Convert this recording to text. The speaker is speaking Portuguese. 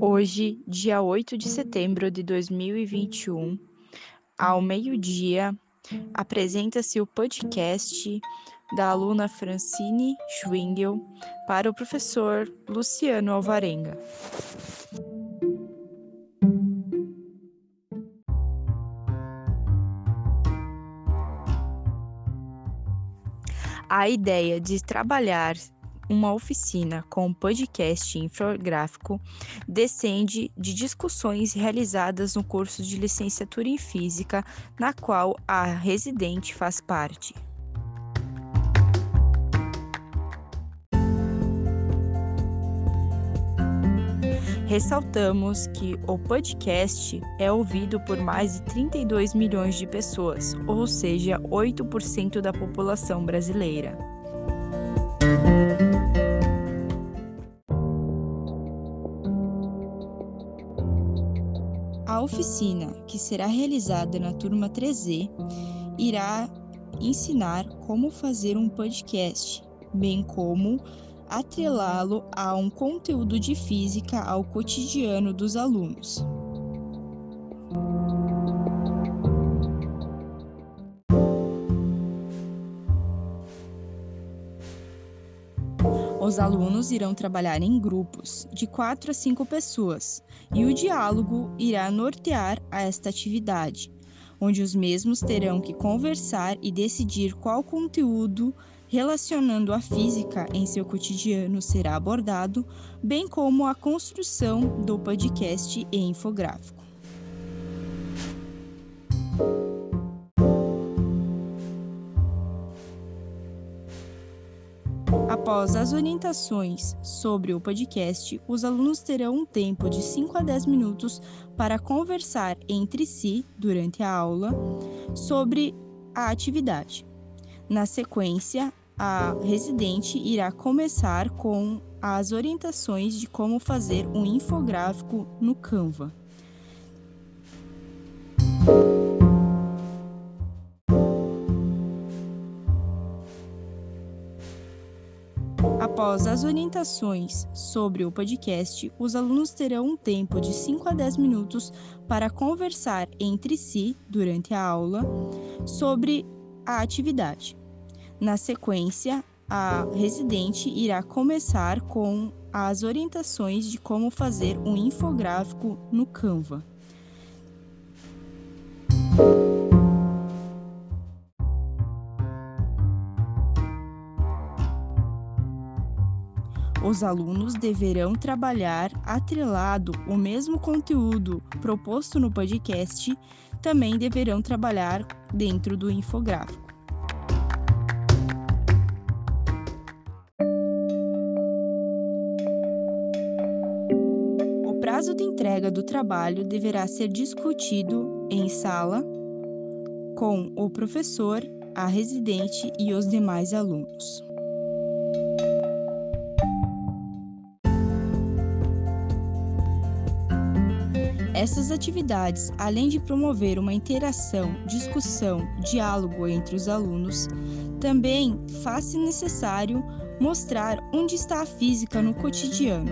Hoje, dia 8 de setembro de 2021, ao meio-dia, apresenta-se o podcast da aluna Francine Schwingel para o professor Luciano Alvarenga. A ideia de trabalhar uma oficina com podcast infográfico descende de discussões realizadas no curso de licenciatura em Física, na qual a residente faz parte. Ressaltamos que o podcast é ouvido por mais de 32 milhões de pessoas, ou seja, 8% da população brasileira. A oficina, que será realizada na turma 3E, irá ensinar como fazer um podcast, bem como atrelá-lo a um conteúdo de física ao cotidiano dos alunos. Os alunos irão trabalhar em grupos de 4 a 5 pessoas e o diálogo irá nortear a esta atividade, onde os mesmos terão que conversar e decidir qual conteúdo relacionando a física em seu cotidiano será abordado, bem como a construção do podcast e infográfico. Após as orientações sobre o podcast, os alunos terão um tempo de 5 a 10 minutos para conversar entre si durante a aula sobre a atividade. Na sequência, a residente irá começar com as orientações de como fazer um infográfico no Canva. Após as orientações sobre o podcast, os alunos terão um tempo de 5 a 10 minutos para conversar entre si durante a aula sobre a atividade. Na sequência, a residente irá começar com as orientações de como fazer um infográfico no Canva. Os alunos deverão trabalhar atrelado o mesmo conteúdo proposto no podcast, também deverão trabalhar dentro do infográfico. O prazo de entrega do trabalho deverá ser discutido em sala com o professor, a residente e os demais alunos. Essas atividades, além de promover uma interação, discussão, diálogo entre os alunos, também faz-se necessário mostrar onde está a física no cotidiano